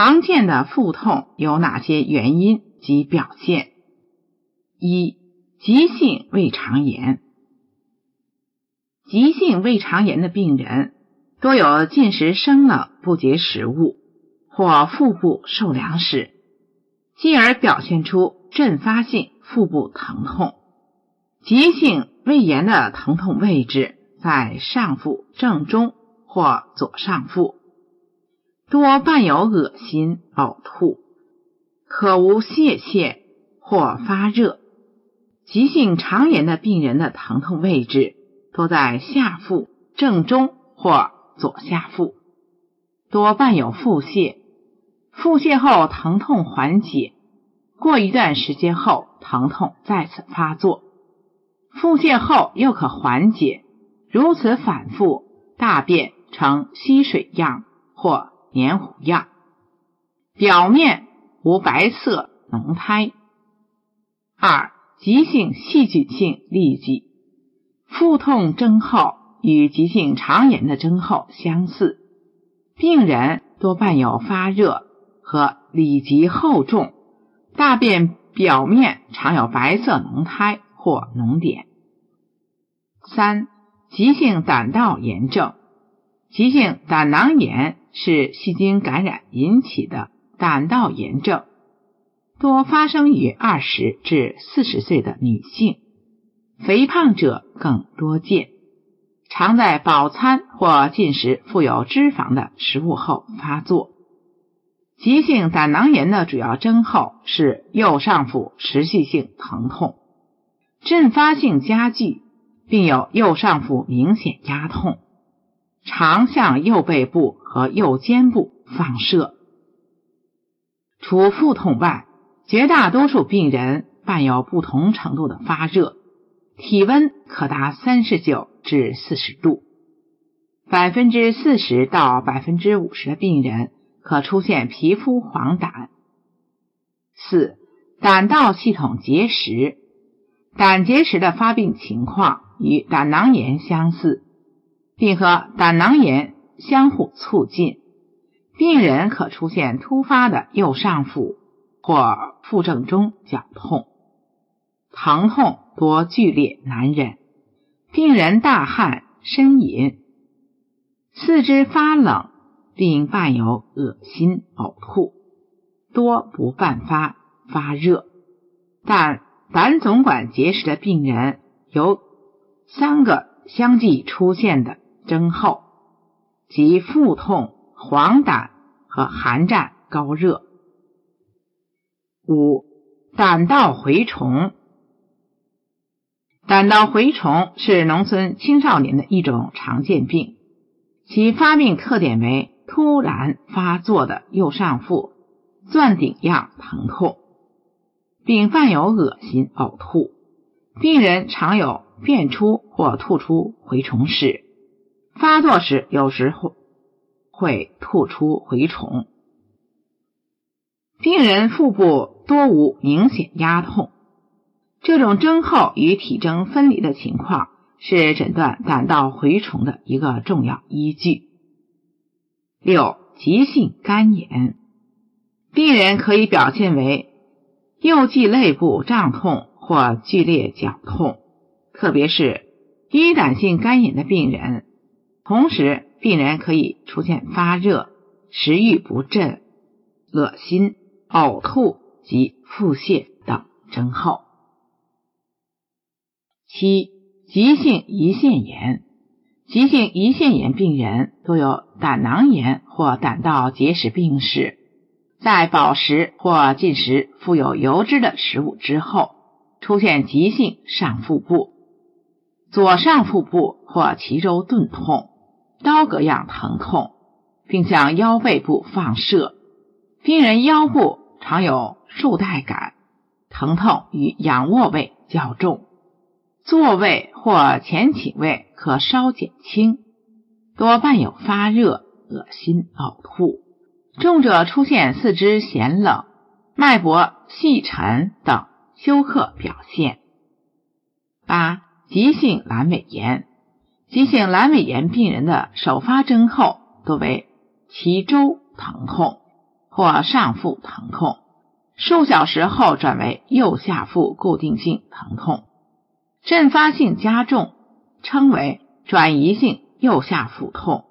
常见的腹痛有哪些原因及表现？一、急性胃肠炎。急性胃肠炎的病人多有进食生冷不洁食物或腹部受凉时，进而表现出阵发性腹部疼痛。急性胃炎的疼痛位置在上腹正中或左上腹。多伴有恶心、呕吐，可无泄泻或发热。急性肠炎的病人的疼痛位置多在下腹正中或左下腹，多伴有腹泻。腹泻后疼痛缓解，过一段时间后疼痛再次发作，腹泻后又可缓解。如此反复，大便呈稀水样或。黏糊样，表面无白色脓苔。二、急性细菌性痢疾，腹痛征候与急性肠炎的征候相似，病人多伴有发热和痢疾厚重，大便表面常有白色脓苔或脓点。三、急性胆道炎症，急性胆囊炎。是细菌感染引起的胆道炎症，多发生于二十至四十岁的女性，肥胖者更多见，常在饱餐或进食富有脂肪的食物后发作。急性胆囊炎的主要征候是右上腹持续性疼痛，阵发性加剧，并有右上腹明显压痛。常向右背部和右肩部放射。除腹痛外，绝大多数病人伴有不同程度的发热，体温可达三十九至四十度。百分之四十到百分之五十的病人可出现皮肤黄疸。四、胆道系统结石，胆结石的发病情况与胆囊炎相似。并和胆囊炎相互促进，病人可出现突发的右上腹或腹正中绞痛，疼痛多剧烈难忍，病人大汗呻吟，四肢发冷，并伴有恶心呕吐，多不伴发发热。但胆总管结石的病人有三个相继出现的。征候即腹痛、黄疸和寒战、高热。五、胆道蛔虫。胆道蛔虫是农村青少年的一种常见病，其发病特点为突然发作的右上腹钻顶样疼痛，并伴有恶心、呕吐，病人常有便出或吐出蛔虫屎。发作时，有时会会吐出蛔虫。病人腹部多无明显压痛，这种征候与体征分离的情况是诊断胆道蛔虫的一个重要依据。六、急性肝炎，病人可以表现为右际肋部胀痛或剧烈绞痛，特别是低胆性肝炎的病人。同时，病人可以出现发热、食欲不振、恶心、呕吐及腹泻等征候。七、急性胰腺炎，急性胰腺炎病人都有胆囊炎或胆道结石病史，在饱食或进食富有油脂的食物之后，出现急性上腹部、左上腹部或脐周钝痛。刀割样疼痛，并向腰背部放射。病人腰部常有束带感，疼痛与仰卧位较重，坐位或前倾位可稍减轻，多伴有发热、恶心、呕吐。重者出现四肢咸冷、脉搏细沉等休克表现。八、急性阑尾炎。急性阑尾炎病人的首发征候多为脐周疼痛或上腹疼痛，数小时后转为右下腹固定性疼痛，阵发性加重，称为转移性右下腹痛，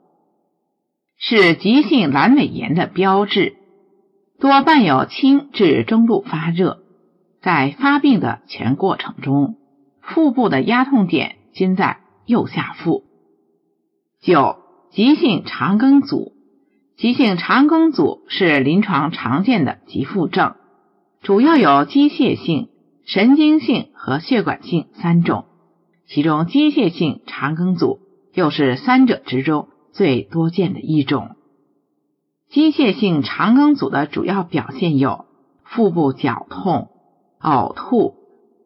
是急性阑尾炎的标志，多伴有轻至中度发热，在发病的全过程中，腹部的压痛点均在右下腹。九、急性肠梗阻。急性肠梗阻是临床常见的急腹症，主要有机械性、神经性和血管性三种，其中机械性肠梗阻又是三者之中最多见的一种。机械性肠梗阻的主要表现有腹部绞痛、呕吐、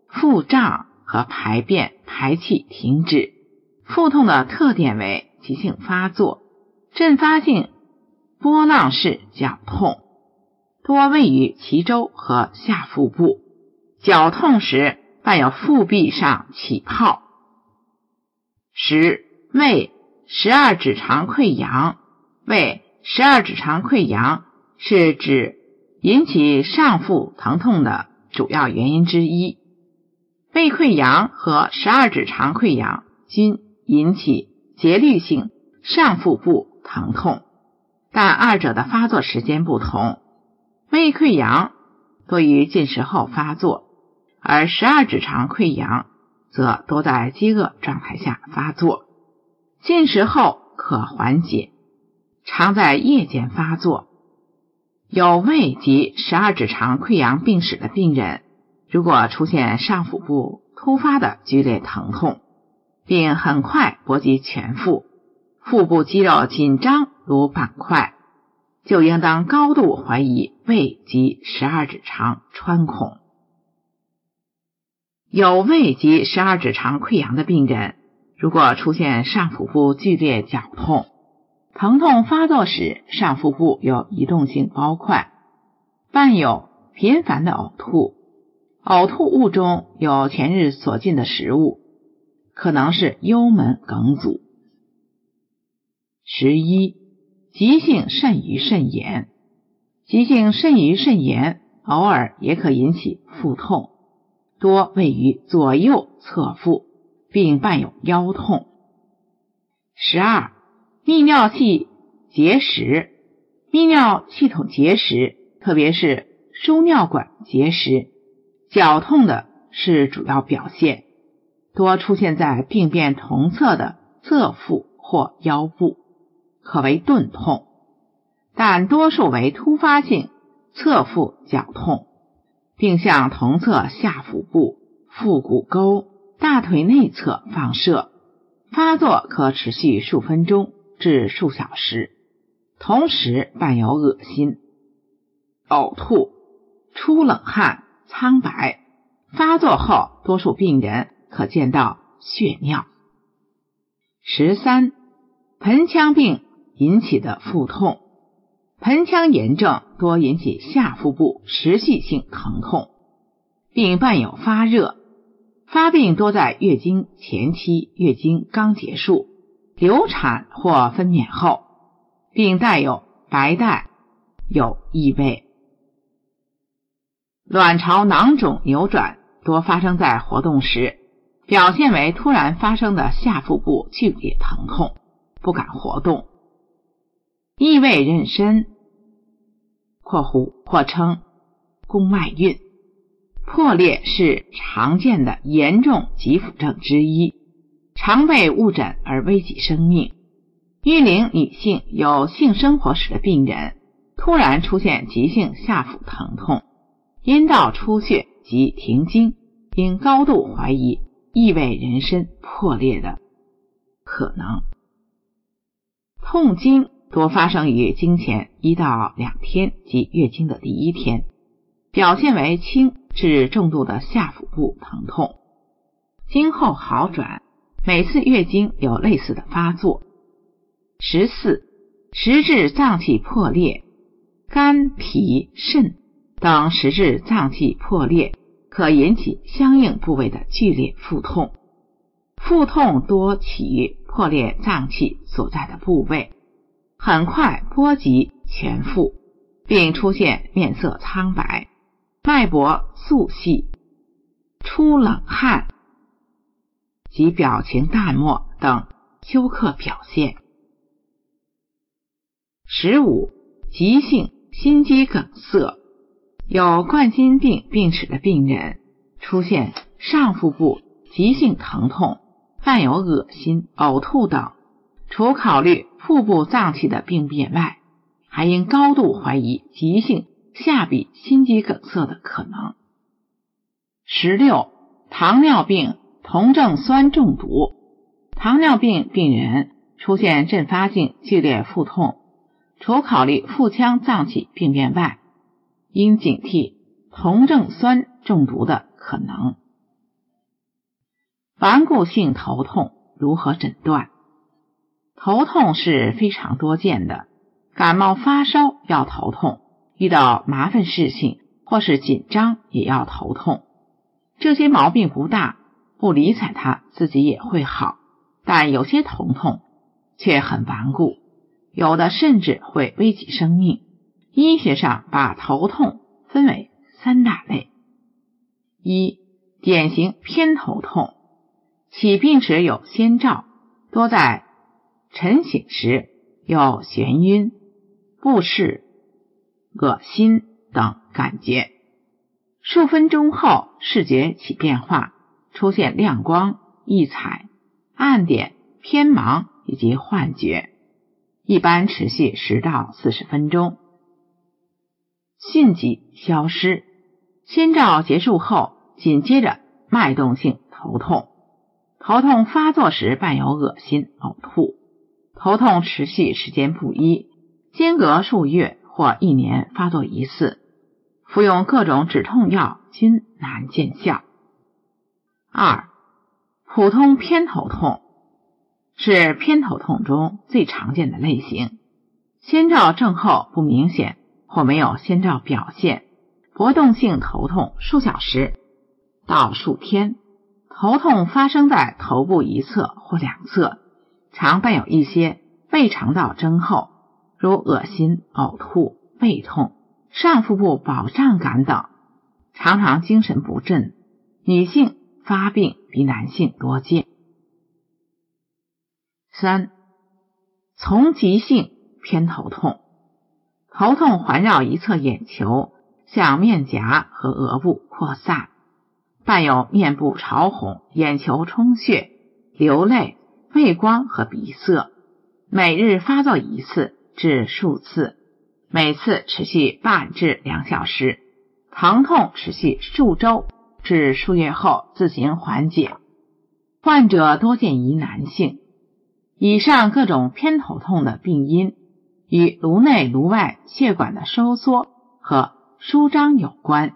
腹胀和排便排气停止。腹痛的特点为急性发作，阵发性。波浪式绞痛多位于脐周和下腹部，绞痛时伴有腹壁上起泡。十胃十二指肠溃疡，胃十二指肠溃疡是指引起上腹疼痛的主要原因之一。胃溃疡和十二指肠溃疡均引起节律性上腹部疼痛。但二者的发作时间不同，胃溃疡多于进食后发作，而十二指肠溃疡则多在饥饿状态下发作，进食后可缓解，常在夜间发作。有胃及十二指肠溃疡病史的病人，如果出现上腹部突发的剧烈疼痛，并很快波及全腹，腹部肌肉紧张。如板块，就应当高度怀疑胃及十二指肠穿孔。有胃及十二指肠溃疡的病人，如果出现上腹部剧烈绞痛，疼痛发作时上腹部有移动性包块，伴有频繁的呕吐，呕吐物中有前日所进的食物，可能是幽门梗阻。十一。急性肾盂肾炎，急性肾盂肾炎偶尔也可引起腹痛，多位于左右侧腹，并伴有腰痛。十二，泌尿系结石，泌尿系统结石，特别是输尿管结石，绞痛的是主要表现，多出现在病变同侧的侧腹或腰部。可为钝痛，但多数为突发性侧腹绞痛，并向同侧下腹部、腹股沟、大腿内侧放射，发作可持续数分钟至数小时，同时伴有恶心、呕吐、出冷汗、苍白。发作后，多数病人可见到血尿。十三，盆腔病。引起的腹痛，盆腔炎症多引起下腹部持续性疼痛，并伴有发热。发病多在月经前期、月经刚结束、流产或分娩后，并带有白带，有异味。卵巢囊肿扭转多发生在活动时，表现为突然发生的下腹部剧烈疼痛，不敢活动。异位妊娠（括弧或称宫外孕）破裂是常见的严重急腹症之一，常被误诊而危及生命。育龄女性有性生活史的病人，突然出现急性下腹疼痛、阴道出血及停经，应高度怀疑异位妊娠破裂的可能。痛经。多发生于经前一到两天及月经的第一天，表现为轻至重度的下腹部疼痛，经后好转，每次月经有类似的发作。十四，实质脏器破裂，肝、脾、肾等实质脏器破裂，可引起相应部位的剧烈腹痛，腹痛多起于破裂脏器所在的部位。很快波及全腹，并出现面色苍白、脉搏速细、出冷汗及表情淡漠等休克表现。十五，急性心肌梗塞，有冠心病病史的病人出现上腹部急性疼痛，伴有恶心、呕吐等。除考虑腹部脏器的病变外，还应高度怀疑急性下壁心肌梗塞的可能。十六，糖尿病酮症酸中毒，糖尿病病人出现阵发性剧烈腹痛，除考虑腹腔脏器病变外，应警惕酮症酸中毒的可能。顽固性头痛如何诊断？头痛是非常多见的，感冒发烧要头痛，遇到麻烦事情或是紧张也要头痛。这些毛病不大，不理睬它自己也会好。但有些头痛却很顽固，有的甚至会危及生命。医学上把头痛分为三大类：一、典型偏头痛，起病时有先兆，多在。晨醒时有眩晕、不适、恶心等感觉，数分钟后视觉起变化，出现亮光、异彩、暗点、偏盲以及幻觉，一般持续十到四十分钟，迅即消失。先兆结束后，紧接着脉动性头痛，头痛发作时伴有恶心、呕吐。头痛持续时间不一，间隔数月或一年发作一次，服用各种止痛药均难见效。二、普通偏头痛是偏头痛中最常见的类型，先兆症候不明显或没有先兆表现，搏动性头痛数小时到数天，头痛发生在头部一侧或两侧。常伴有一些胃肠道征候，如恶心、呕吐、胃痛、上腹部饱胀感等，常常精神不振。女性发病比男性多见。三、从急性偏头痛，头痛环绕一侧眼球，向面颊和额部扩散，伴有面部潮红、眼球充血、流泪。畏光和鼻塞，每日发作一次至数次，每次持续半至两小时，疼痛持续数周至数月后自行缓解。患者多见于男性。以上各种偏头痛的病因与颅内颅外血管的收缩和舒张有关。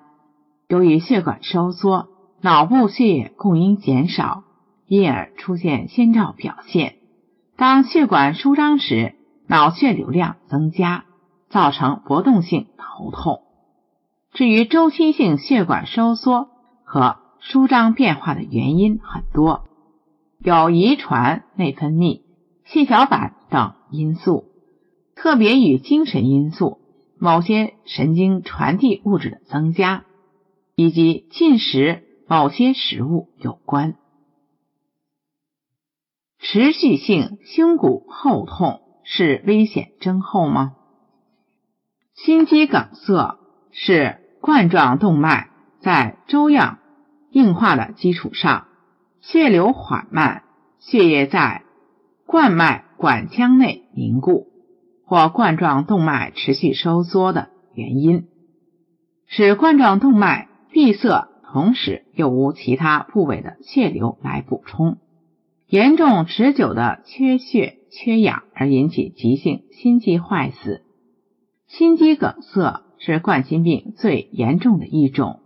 由于血管收缩，脑部血液供应减少。因而出现先兆表现。当血管舒张时，脑血流量增加，造成搏动性头痛。至于周期性血管收缩和舒张变化的原因很多，有遗传、内分泌、血小板等因素，特别与精神因素、某些神经传递物质的增加，以及进食某些食物有关。持续性胸骨后痛是危险征候吗？心肌梗塞是冠状动脉在粥样硬化的基础上，血流缓慢，血液在冠脉管腔内凝固，或冠状动脉持续收缩的原因，使冠状动脉闭塞，同时又无其他部位的血流来补充。严重持久的缺血缺氧而引起急性心肌坏死，心肌梗塞是冠心病最严重的一种。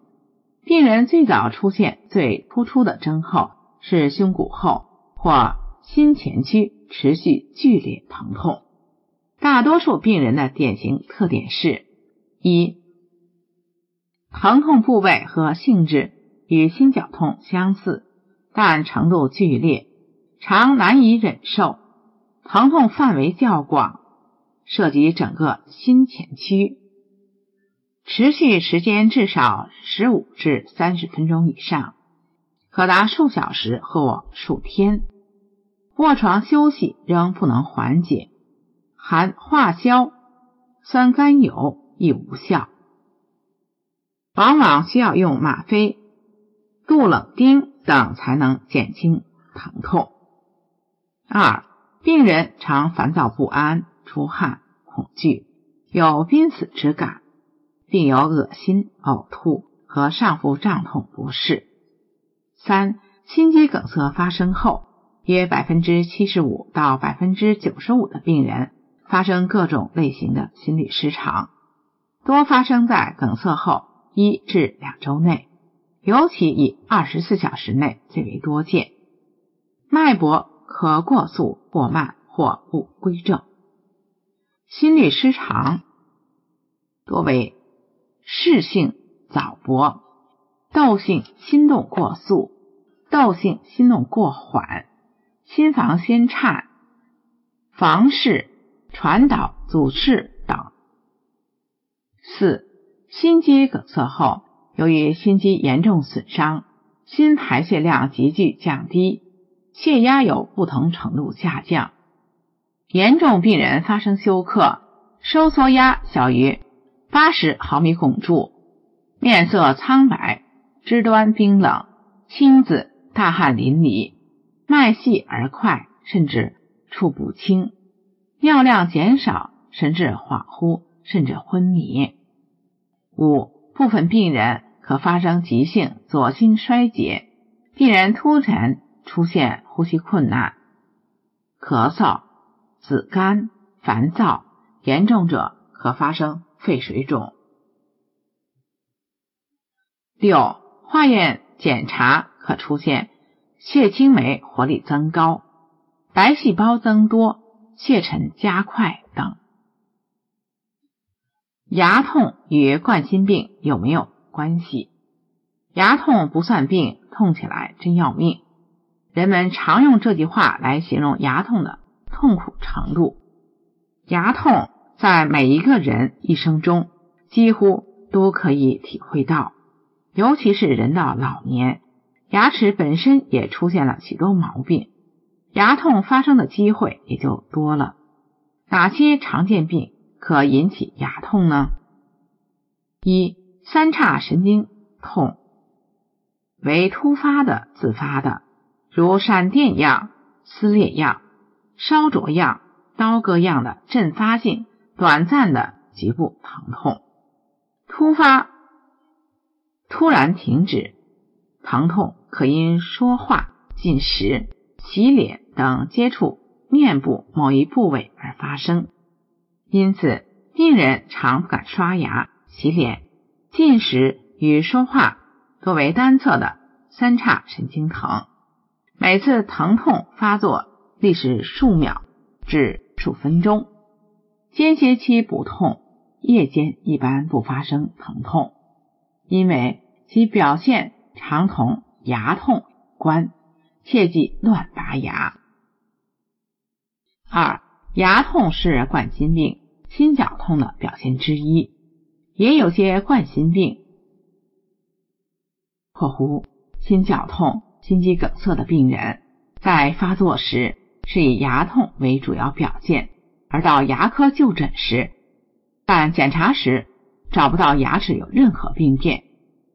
病人最早出现最突出的征候是胸骨后或心前区持续剧烈疼痛。大多数病人的典型特点是：一、疼痛部位和性质与心绞痛相似，但程度剧烈。常难以忍受，疼痛范围较广，涉及整个心前区，持续时间至少十五至三十分钟以上，可达数小时或数天。卧床休息仍不能缓解，含化消、酸甘油亦无效，往往需要用吗啡、杜冷丁等才能减轻疼痛。二、病人常烦躁不安、出汗、恐惧，有濒死之感，并有恶心、呕吐和上腹胀痛不适。三、心肌梗塞发生后。约百分之七十五到百分之九十五的病人发生各种类型的心律失常，多发生在梗塞后一至两周内，尤其以二十四小时内最为多见。脉搏可过速、过慢或不规正。心律失常多为室性早搏、窦性心动过速、窦性心动过缓。心房先颤、房室传导阻滞等。四、心肌梗塞后，由于心肌严重损伤，心排泄量急剧降低，血压有不同程度下降。严重病人发生休克，收缩压小于八十毫米汞柱，面色苍白，肢端冰冷，青紫，大汗淋漓。脉细而快，甚至触不清；尿量减少，神志恍惚，甚至昏迷。五部分病人可发生急性左心衰竭，病人突然出现呼吸困难、咳嗽、紫绀、烦躁，严重者可发生肺水肿。六化验检查可出现。血清酶活力增高，白细胞增多，血沉加快等。牙痛与冠心病有没有关系？牙痛不算病，痛起来真要命。人们常用这句话来形容牙痛的痛苦程度。牙痛在每一个人一生中几乎都可以体会到，尤其是人到老年。牙齿本身也出现了许多毛病，牙痛发生的机会也就多了。哪些常见病可引起牙痛呢？一、三叉神经痛，为突发的、自发的，如闪电样、撕裂样、烧灼样、刀割样的阵发性、短暂的局部疼痛，突发、突然停止。疼痛可因说话、进食、洗脸等接触面部某一部位而发生，因此病人常不敢刷牙、洗脸、进食与说话多为单侧的三叉神经疼。每次疼痛发作历时数秒至数分钟，间歇期不痛，夜间一般不发生疼痛，因为其表现。常同牙痛关，切忌乱拔牙。二、牙痛是冠心病、心绞痛的表现之一，也有些冠心病（括弧心绞痛、心肌梗塞）的病人在发作时是以牙痛为主要表现，而到牙科就诊时，但检查时找不到牙齿有任何病变。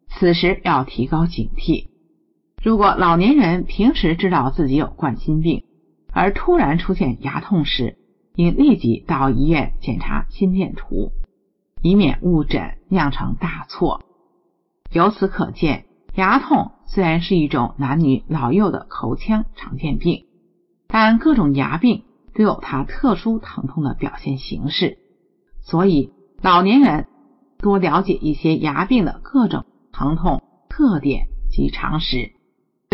此时要提高警惕。如果老年人平时知道自己有冠心病，而突然出现牙痛时，应立即到医院检查心电图，以免误诊酿成大错。由此可见，牙痛虽然是一种男女老幼的口腔常见病，但各种牙病都有它特殊疼痛的表现形式，所以老年人多了解一些牙病的各种。疼痛特点及常识，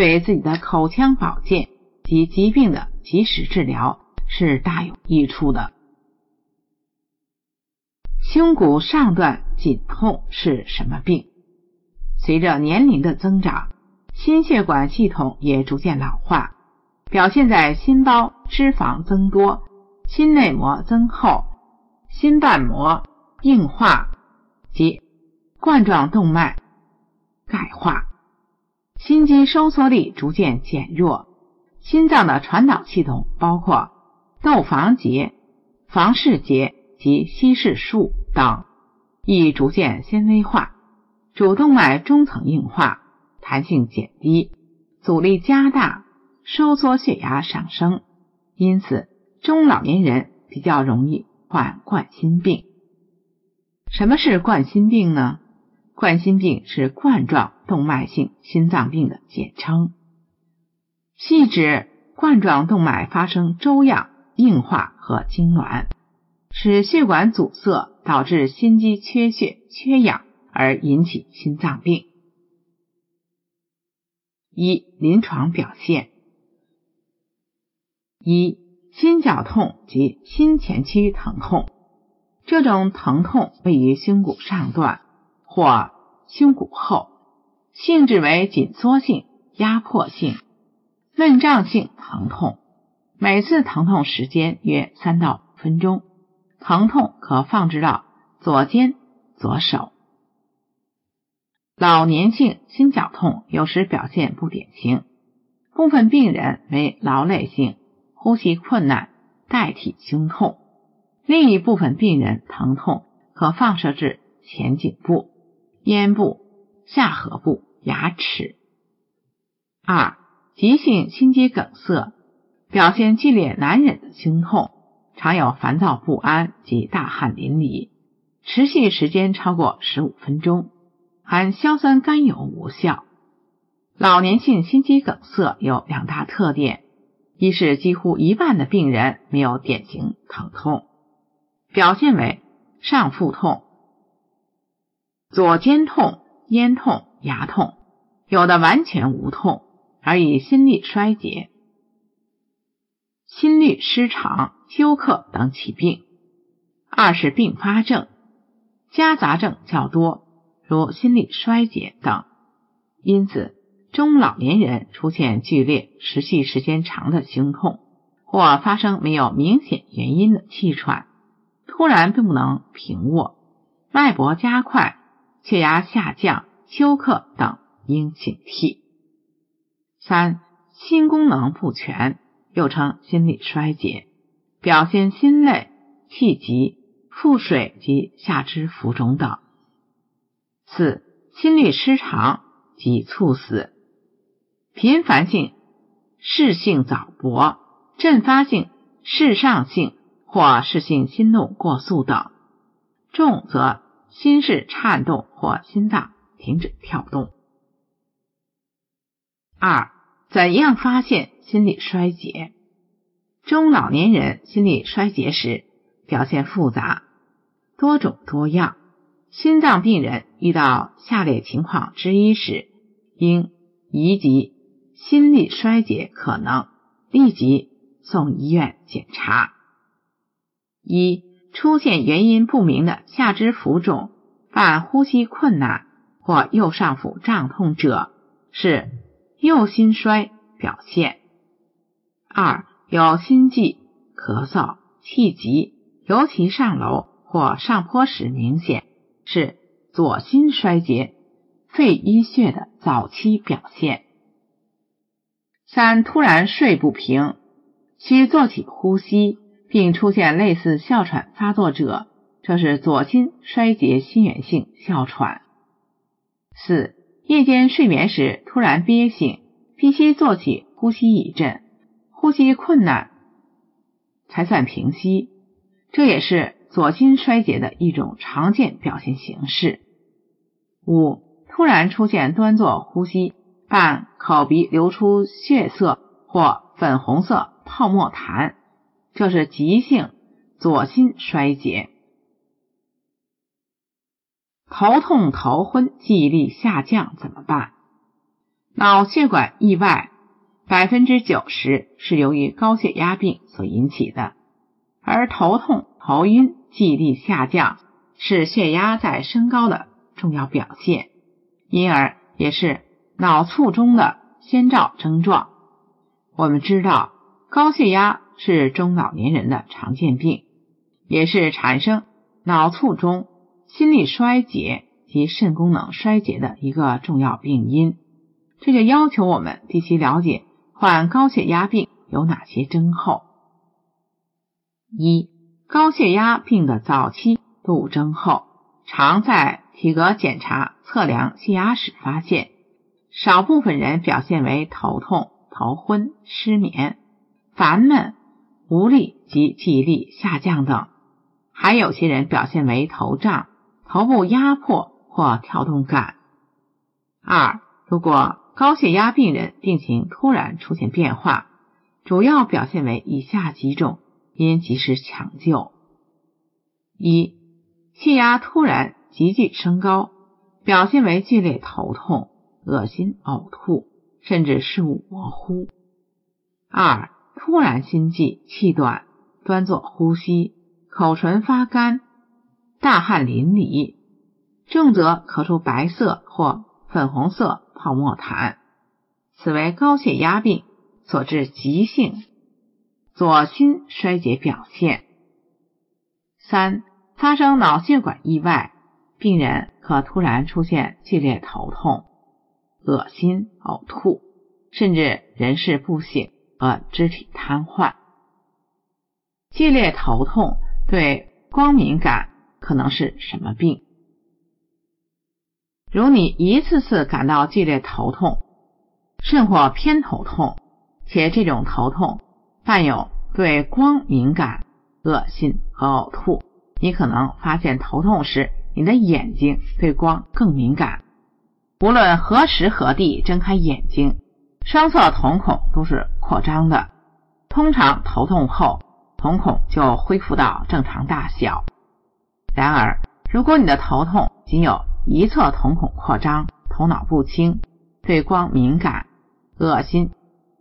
对自己的口腔保健及疾病的及时治疗是大有益处的。胸骨上段紧痛是什么病？随着年龄的增长，心血管系统也逐渐老化，表现在心包脂肪增多、心内膜增厚、心瓣膜硬化及冠状动脉钙化，心肌收缩力逐渐减弱，心脏的传导系统包括窦房结、房室结及稀释束等，亦逐渐纤维化，主动脉中层硬化，弹性减低，阻力加大，收缩血压上升，因此中老年人比较容易患冠心病。什么是冠心病呢？冠心病是冠状动脉性心脏病的简称，系指冠状动脉发生粥样硬化和痉挛，使血管阻塞，导致心肌缺血缺氧而引起心脏病。一、临床表现：一、心绞痛及心前区疼痛，这种疼痛位于胸骨上段。或胸骨后，性质为紧缩性、压迫性、闷胀性疼痛，每次疼痛时间约三到五分钟，疼痛可放置到左肩、左手。老年性心绞痛有时表现不典型，部分病人为劳累性呼吸困难代替胸痛，另一部分病人疼痛可放射至前颈部。咽部、下颌部、牙齿。二、急性心肌梗塞表现剧烈难忍的心痛，常有烦躁不安及大汗淋漓，持续时间超过十五分钟，含硝酸甘油无效。老年性心肌梗塞有两大特点：一是几乎一半的病人没有典型疼痛，表现为上腹痛。左肩痛、咽痛、牙痛，有的完全无痛，而以心力衰竭、心律失常、休克等起病；二是并发症、夹杂症较多，如心力衰竭等。因此，中老年人出现剧烈、持续时间长的胸痛，或发生没有明显原因的气喘，突然并不能平卧，脉搏加快。血压下降、休克等应警惕。三、心功能不全，又称心力衰竭，表现心累、气急、腹水及下肢浮肿等。四、心律失常及猝死，频繁性室性早搏、阵发性室上性或室性心动过速等。重则。心室颤动或心脏停止跳动。二、怎样发现心力衰竭？中老年人心力衰竭时表现复杂，多种多样。心脏病人遇到下列情况之一时，应疑及心力衰竭可能，立即送医院检查。一出现原因不明的下肢浮肿、伴呼吸困难或右上腹胀痛者，是右心衰表现。二有心悸、咳嗽、气急，尤其上楼或上坡时明显，是左心衰竭、肺淤血的早期表现。三突然睡不平，需做起呼吸。并出现类似哮喘发作者，这是左心衰竭心源性哮喘。四、夜间睡眠时突然憋醒，必须做起呼吸一阵，呼吸困难才算平息，这也是左心衰竭的一种常见表现形式。五、突然出现端坐呼吸，伴口鼻流出血色或粉红色泡沫痰。这是急性左心衰竭，头痛、头昏、记忆力下降怎么办？脑血管意外百分之九十是由于高血压病所引起的，而头痛、头晕、记忆力下降是血压在升高的重要表现，因而也是脑卒中的先兆症状。我们知道高血压。是中老年人的常见病，也是产生脑卒中、心力衰竭及肾功能衰竭的一个重要病因。这就要求我们必须了解患高血压病有哪些征候。一、高血压病的早期度征候，常在体格检查、测量血压时发现。少部分人表现为头痛、头昏、失眠、烦闷、无力及记忆力下降等，还有些人表现为头胀、头部压迫或跳动感。二、如果高血压病人病情突然出现变化，主要表现为以下几种，应及时抢救：一、血压突然急剧升高，表现为剧烈头痛。恶心、呕吐，甚至视物模糊。二、突然心悸、气短、端坐呼吸、口唇发干、大汗淋漓，重则咳出白色或粉红色泡沫痰，此为高血压病所致急性左心衰竭表现。三、发生脑血管意外，病人可突然出现剧烈头痛。恶心、呕吐，甚至人事不省和肢体瘫痪。剧烈头痛对光敏感可能是什么病？如你一次次感到剧烈头痛，甚或偏头痛，且这种头痛伴有对光敏感、恶心和呕吐，你可能发现头痛时你的眼睛对光更敏感。无论何时何地睁开眼睛，双侧瞳孔都是扩张的。通常头痛后，瞳孔就恢复到正常大小。然而，如果你的头痛仅有一侧瞳孔扩张、头脑不清、对光敏感、恶心，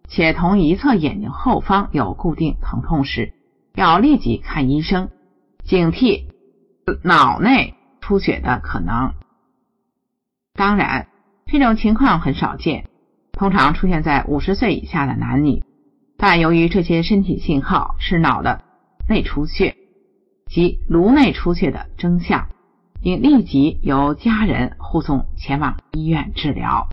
且同一侧眼睛后方有固定疼痛时，要立即看医生，警惕脑内出血的可能。当然。这种情况很少见，通常出现在五十岁以下的男女。但由于这些身体信号是脑的内出血及颅内出血的征象，应立即由家人护送前往医院治疗。